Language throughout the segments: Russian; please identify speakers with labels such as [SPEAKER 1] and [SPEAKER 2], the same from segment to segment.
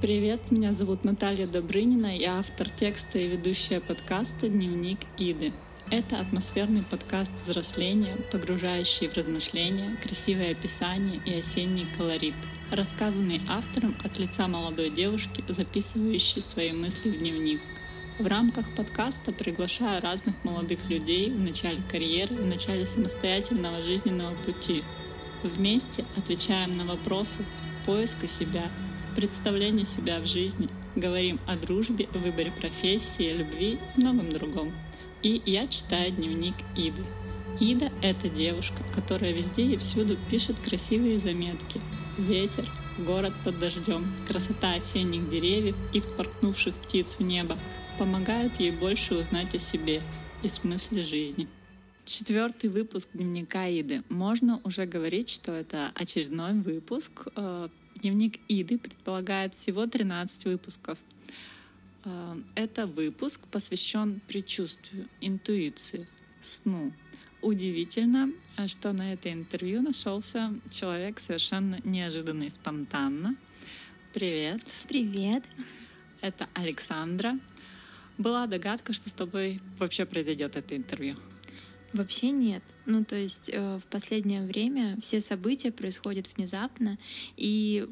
[SPEAKER 1] Привет, меня зовут Наталья Добрынина, я автор текста и ведущая подкаста «Дневник Иды». Это атмосферный подкаст взросления, погружающий в размышления, красивое описание и осенний колорит, рассказанный автором от лица молодой девушки, записывающей свои мысли в дневник. В рамках подкаста приглашаю разных молодых людей в начале карьеры, в начале самостоятельного жизненного пути. Вместе отвечаем на вопросы поиска себя, представления себя в жизни, говорим о дружбе, выборе профессии, любви и многом другом. И я читаю дневник Иды. Ида — это девушка, которая везде и всюду пишет красивые заметки. Ветер, город под дождем, красота осенних деревьев и вспорхнувших птиц в небо помогают ей больше узнать о себе и смысле жизни. Четвертый выпуск дневника Иды. Можно уже говорить, что это очередной выпуск. Дневник Иды предполагает всего 13 выпусков. Э, это выпуск посвящен предчувствию, интуиции, сну. Удивительно, э, что на это интервью нашелся человек совершенно неожиданный, спонтанно. Привет.
[SPEAKER 2] Привет.
[SPEAKER 1] Это Александра. Была догадка, что с тобой вообще произойдет это интервью.
[SPEAKER 2] Вообще нет. Ну, то есть э, в последнее время все события происходят внезапно, и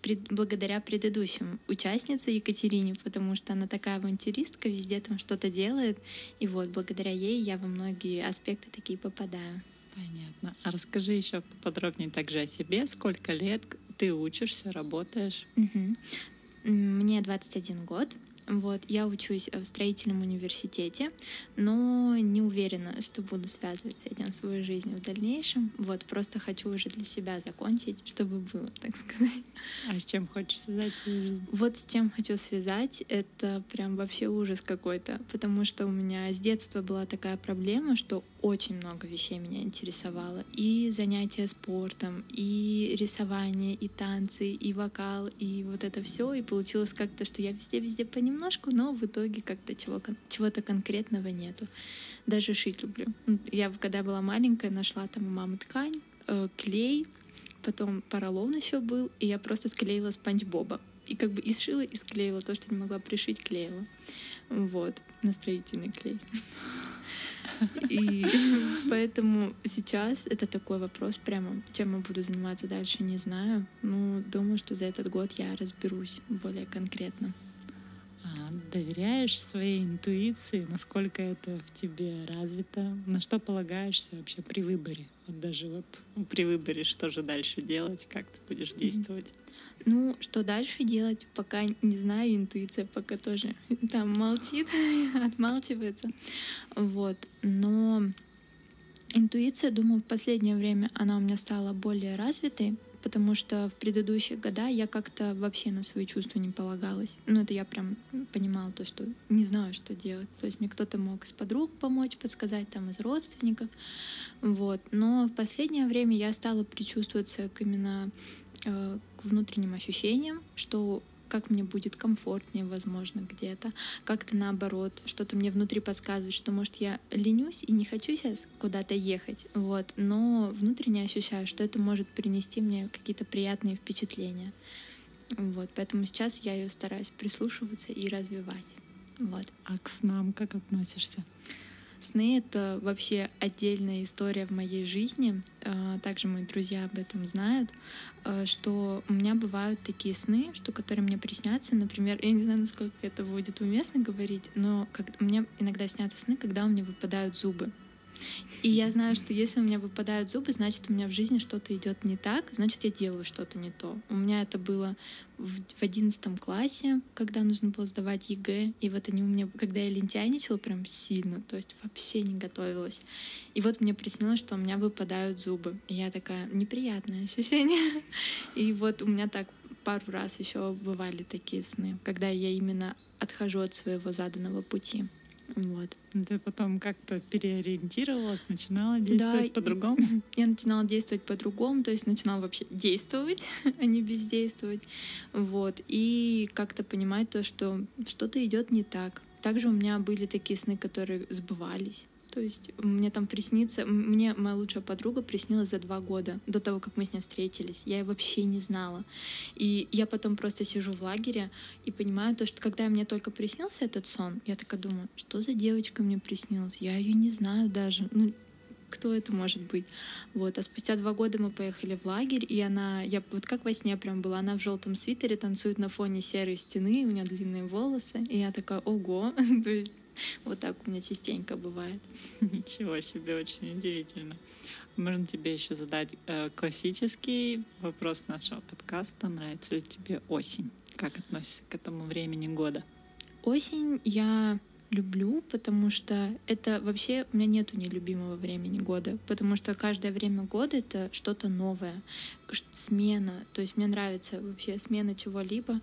[SPEAKER 2] пред, благодаря предыдущим участнице Екатерине, потому что она такая авантюристка, везде там что-то делает, и вот благодаря ей я во многие аспекты такие попадаю.
[SPEAKER 1] Понятно. А расскажи еще подробнее также о себе. Сколько лет ты учишься, работаешь?
[SPEAKER 2] Угу. Мне 21 год. Вот, я учусь в строительном университете, но не уверена, что буду связывать с этим свою жизнь в дальнейшем. Вот, просто хочу уже для себя закончить, чтобы было, так сказать.
[SPEAKER 1] А с чем хочешь связать свою жизнь?
[SPEAKER 2] Вот с чем хочу связать, это прям вообще ужас какой-то, потому что у меня с детства была такая проблема, что очень много вещей меня интересовало. И занятия спортом, и рисование, и танцы, и вокал, и вот это все. И получилось как-то, что я везде-везде понемножку, но в итоге как-то чего, чего-то конкретного нету. Даже шить люблю. Я, когда была маленькая, нашла там у мамы ткань, э, клей, потом поролон еще был, и я просто склеила спанч Боба. И как бы и сшила, и склеила то, что не могла пришить, клеила. Вот, на строительный клей. И поэтому сейчас это такой вопрос прямо, чем я буду заниматься дальше, не знаю. Ну, думаю, что за этот год я разберусь более конкретно.
[SPEAKER 1] Доверяешь своей интуиции, насколько это в тебе развито, на что полагаешься вообще при выборе? Вот даже вот при выборе, что же дальше делать, как ты будешь действовать?
[SPEAKER 2] Ну, что дальше делать, пока не знаю, интуиция пока тоже там молчит, отмалчивается. Вот. Но интуиция, думаю, в последнее время она у меня стала более развитой, потому что в предыдущие года я как-то вообще на свои чувства не полагалась. Ну, это я прям понимала то, что не знаю, что делать. То есть мне кто-то мог из подруг помочь, подсказать, там, из родственников. Вот. Но в последнее время я стала причувствоваться к именно Э, к внутренним ощущениям, что как мне будет комфортнее, возможно, где-то, как-то наоборот, что-то мне внутри подсказывает, что, может, я ленюсь и не хочу сейчас куда-то ехать, вот, но внутренне ощущаю, что это может принести мне какие-то приятные впечатления, вот, поэтому сейчас я ее стараюсь прислушиваться и развивать, вот.
[SPEAKER 1] А к снам как относишься?
[SPEAKER 2] Сны — это вообще отдельная история в моей жизни. А, также мои друзья об этом знают, а, что у меня бывают такие сны, что которые мне приснятся. Например, я не знаю, насколько это будет уместно говорить, но как, мне иногда снятся сны, когда у меня выпадают зубы. И я знаю, что если у меня выпадают зубы, значит, у меня в жизни что-то идет не так, значит, я делаю что-то не то. У меня это было в одиннадцатом классе, когда нужно было сдавать ЕГЭ, и вот они у меня, когда я лентяйничала прям сильно, то есть вообще не готовилась. И вот мне приснилось, что у меня выпадают зубы. И я такая, неприятное ощущение. И вот у меня так пару раз еще бывали такие сны, когда я именно отхожу от своего заданного пути. Вот.
[SPEAKER 1] Ты потом как-то переориентировалась, начинала действовать да, по-другому?
[SPEAKER 2] Я начинала действовать по-другому, то есть начинала вообще действовать, а не бездействовать. Вот. И как-то понимать то, что что-то идет не так. Также у меня были такие сны, которые сбывались. То есть мне там приснится... Мне моя лучшая подруга приснилась за два года до того, как мы с ней встретились. Я ее вообще не знала. И я потом просто сижу в лагере и понимаю то, что когда мне только приснился этот сон, я такая думаю, что за девочка мне приснилась? Я ее не знаю даже. Ну, кто это может быть. Вот. А спустя два года мы поехали в лагерь, и она, я вот как во сне прям была, она в желтом свитере танцует на фоне серой стены, у нее длинные волосы, и я такая, ого, то есть вот так у меня частенько бывает.
[SPEAKER 1] Ничего себе, очень удивительно. Можно тебе еще задать э, классический вопрос нашего подкаста. Нравится ли тебе осень? Как относишься к этому времени года?
[SPEAKER 2] Осень я люблю, потому что это вообще у меня нету нелюбимого времени года, потому что каждое время года это что-то новое, смена. То есть мне нравится вообще смена чего-либо.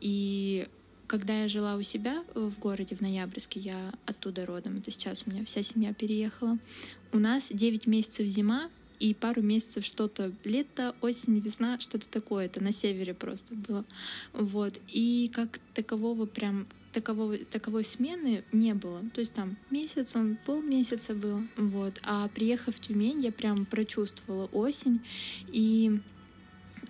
[SPEAKER 2] И когда я жила у себя в городе, в Ноябрьске, я оттуда родом, это сейчас у меня вся семья переехала, у нас 9 месяцев зима, и пару месяцев что-то лето, осень, весна, что-то такое. Это на севере просто было. Вот. И как такового прям такового, таковой смены не было. То есть там месяц, он полмесяца был. Вот. А приехав в Тюмень, я прям прочувствовала осень. И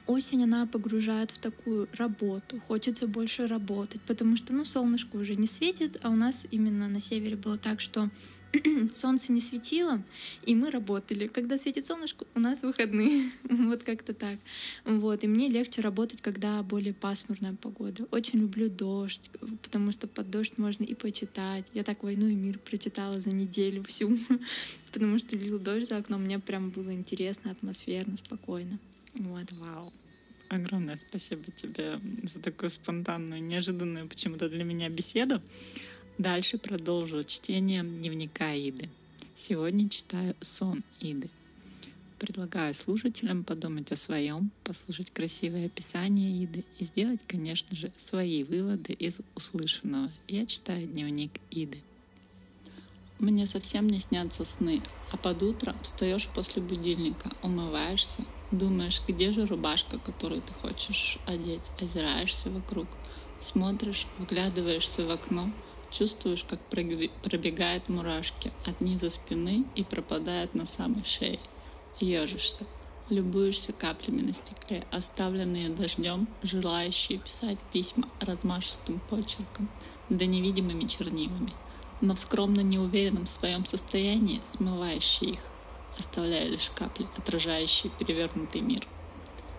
[SPEAKER 2] осень, она погружает в такую работу, хочется больше работать, потому что, ну, солнышко уже не светит, а у нас именно на севере было так, что солнце не светило, и мы работали. Когда светит солнышко, у нас выходные. вот как-то так. Вот. И мне легче работать, когда более пасмурная погода. Очень люблю дождь, потому что под дождь можно и почитать. Я так «Войну и мир» прочитала за неделю всю, потому что лил дождь за окном. Мне прям было интересно, атмосферно, спокойно. Вот.
[SPEAKER 1] Вау. Огромное спасибо тебе за такую спонтанную, неожиданную почему-то для меня беседу. Дальше продолжу чтение дневника Иды. Сегодня читаю сон Иды. Предлагаю слушателям подумать о своем, послушать красивое описание Иды и сделать, конечно же, свои выводы из услышанного. Я читаю дневник Иды. Мне совсем не снятся сны, а под утро встаешь после будильника, умываешься, думаешь, где же рубашка, которую ты хочешь одеть, озираешься вокруг, смотришь, вглядываешься в окно — Чувствуешь, как пробегают мурашки от низа спины и пропадают на самой шее. Ежишься. Любуешься каплями на стекле, оставленные дождем, желающие писать письма размашистым почерком, да невидимыми чернилами, но в скромно неуверенном своем состоянии смывающие их, оставляя лишь капли, отражающие перевернутый мир.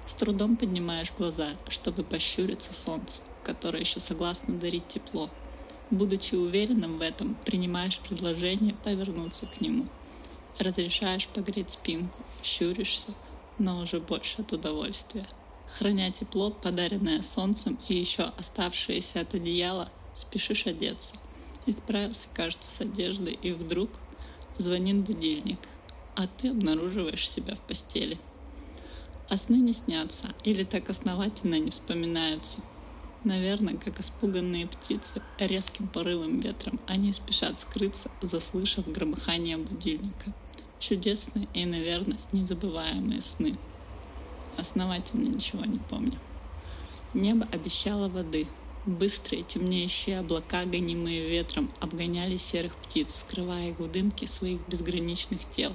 [SPEAKER 1] С трудом поднимаешь глаза, чтобы пощуриться солнцу, которое еще согласно дарить тепло, Будучи уверенным в этом, принимаешь предложение повернуться к нему. Разрешаешь погреть спинку, щуришься, но уже больше от удовольствия. Храня тепло, подаренное солнцем и еще оставшееся от одеяла, спешишь одеться. Исправился, кажется, с одеждой, и вдруг звонит будильник, а ты обнаруживаешь себя в постели. А сны не снятся или так основательно не вспоминаются – Наверное, как испуганные птицы, резким порывом ветром они спешат скрыться, заслышав громыхание будильника. Чудесные и, наверное, незабываемые сны. Основательно ничего не помню. Небо обещало воды. Быстрые темнеющие облака, гонимые ветром, обгоняли серых птиц, скрывая их в дымке своих безграничных тел.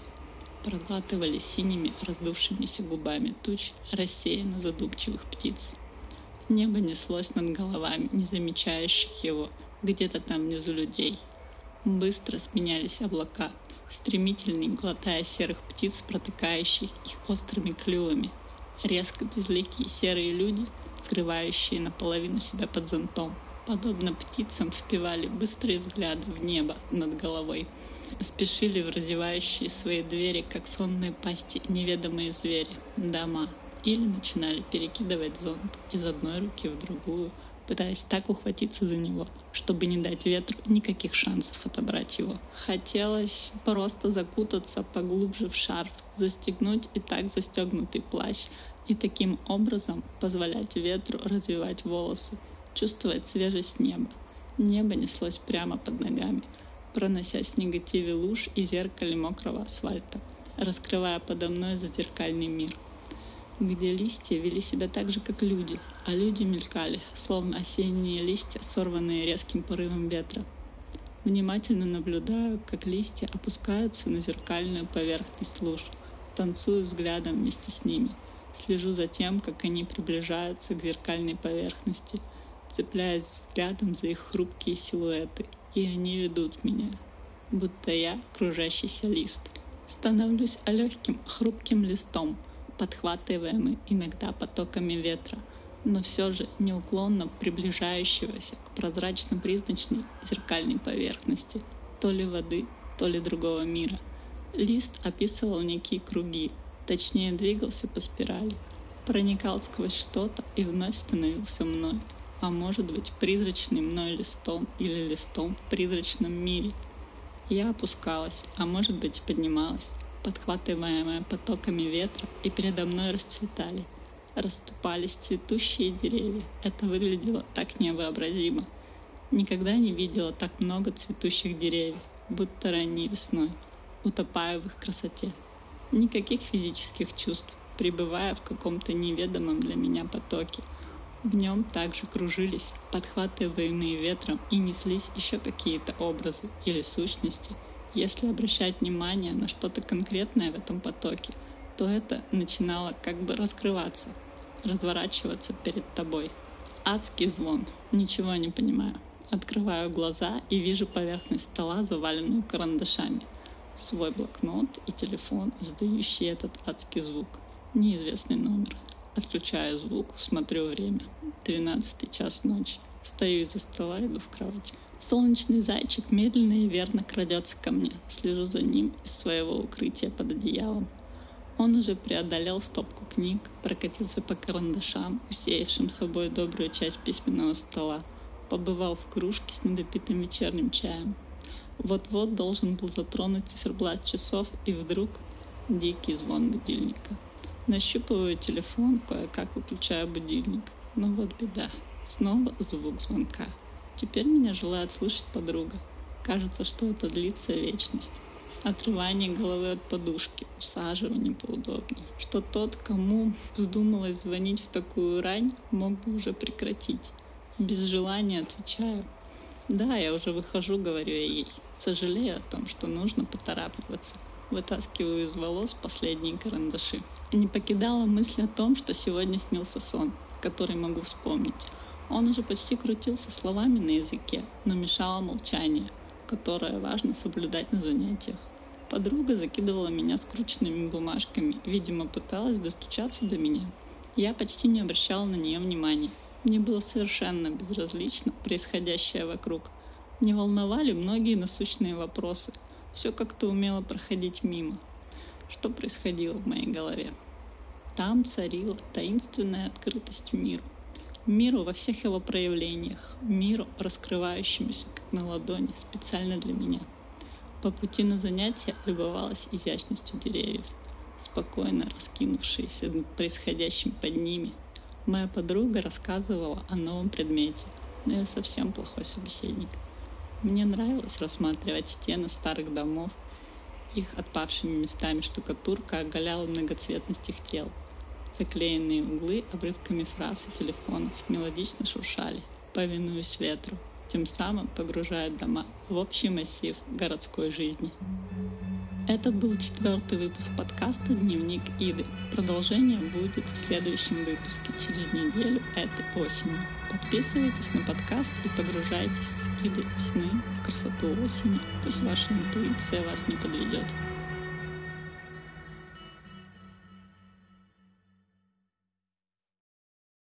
[SPEAKER 1] Проглатывали синими раздувшимися губами туч рассеянно задумчивых птиц. Небо неслось над головами, не замечающих его, где-то там внизу людей. Быстро сменялись облака, стремительно глотая серых птиц, протыкающих их острыми клювами. Резко безликие серые люди, скрывающие наполовину себя под зонтом, подобно птицам впивали быстрые взгляды в небо над головой, спешили в разевающие свои двери, как сонные пасти неведомые звери, дома, или начинали перекидывать зонт из одной руки в другую, пытаясь так ухватиться за него, чтобы не дать ветру никаких шансов отобрать его. Хотелось просто закутаться поглубже в шарф, застегнуть и так застегнутый плащ, и таким образом позволять ветру развивать волосы, чувствовать свежесть неба. Небо неслось прямо под ногами, проносясь в негативе луж и зеркале мокрого асфальта, раскрывая подо мной зазеркальный мир — где листья вели себя так же, как люди, а люди мелькали, словно осенние листья, сорванные резким порывом ветра. Внимательно наблюдаю, как листья опускаются на зеркальную поверхность луж. Танцую взглядом вместе с ними. Слежу за тем, как они приближаются к зеркальной поверхности, цепляясь взглядом за их хрупкие силуэты. И они ведут меня, будто я кружащийся лист. Становлюсь легким, хрупким листом, подхватываемый иногда потоками ветра, но все же неуклонно приближающегося к прозрачно-призрачной зеркальной поверхности, то ли воды, то ли другого мира. Лист описывал некие круги, точнее двигался по спирали, проникал сквозь что-то и вновь становился мной, а может быть призрачным мной листом или листом в призрачном мире – я опускалась, а может быть поднималась, подхватываемая потоками ветра, и передо мной расцветали. Расступались цветущие деревья. Это выглядело так невообразимо. Никогда не видела так много цветущих деревьев, будто ранней весной, утопая в их красоте. Никаких физических чувств, пребывая в каком-то неведомом для меня потоке – в нем также кружились, подхватываемые ветром, и неслись еще какие-то образы или сущности. Если обращать внимание на что-то конкретное в этом потоке, то это начинало как бы раскрываться, разворачиваться перед тобой. Адский звон. Ничего не понимаю. Открываю глаза и вижу поверхность стола, заваленную карандашами. Свой блокнот и телефон, издающий этот адский звук. Неизвестный номер. Отключаю звук, смотрю время. 12 час ночи. Стою из-за стола, иду в кровать. Солнечный зайчик медленно и верно крадется ко мне. Слежу за ним из своего укрытия под одеялом. Он уже преодолел стопку книг, прокатился по карандашам, усеявшим собой добрую часть письменного стола, побывал в кружке с недопитым вечерним чаем. Вот-вот должен был затронуть циферблат часов, и вдруг дикий звон будильника — Нащупываю телефон, кое-как выключаю будильник. Но вот беда. Снова звук звонка. Теперь меня желает слышать подруга. Кажется, что это длится вечность. Отрывание головы от подушки, усаживание поудобнее. Что тот, кому вздумалось звонить в такую рань, мог бы уже прекратить. Без желания отвечаю. Да, я уже выхожу, говорю я ей. Сожалею о том, что нужно поторапливаться. Вытаскиваю из волос последние карандаши. Не покидала мысль о том, что сегодня снился сон, который могу вспомнить. Он уже почти крутился словами на языке, но мешало молчание, которое важно соблюдать на занятиях. Подруга закидывала меня скрученными бумажками, видимо, пыталась достучаться до меня. Я почти не обращала на нее внимания. Мне было совершенно безразлично происходящее вокруг. Не волновали многие насущные вопросы – все как-то умело проходить мимо. Что происходило в моей голове? Там царила таинственная открытость миру. Миру во всех его проявлениях, миру, раскрывающемуся как на ладони, специально для меня. По пути на занятия любовалась изящностью деревьев, спокойно раскинувшиеся над происходящим под ними. Моя подруга рассказывала о новом предмете, но я совсем плохой собеседник – мне нравилось рассматривать стены старых домов. Их отпавшими местами штукатурка оголяла многоцветность их тел. Заклеенные углы обрывками фраз и телефонов мелодично шуршали, повинуясь ветру, тем самым погружая дома в общий массив городской жизни. Это был четвертый выпуск подкаста «Дневник Иды». Продолжение будет в следующем выпуске через неделю этой осенью. Подписывайтесь на подкаст и погружайтесь с Идой в сны, в красоту осени. Пусть ваша интуиция вас не подведет.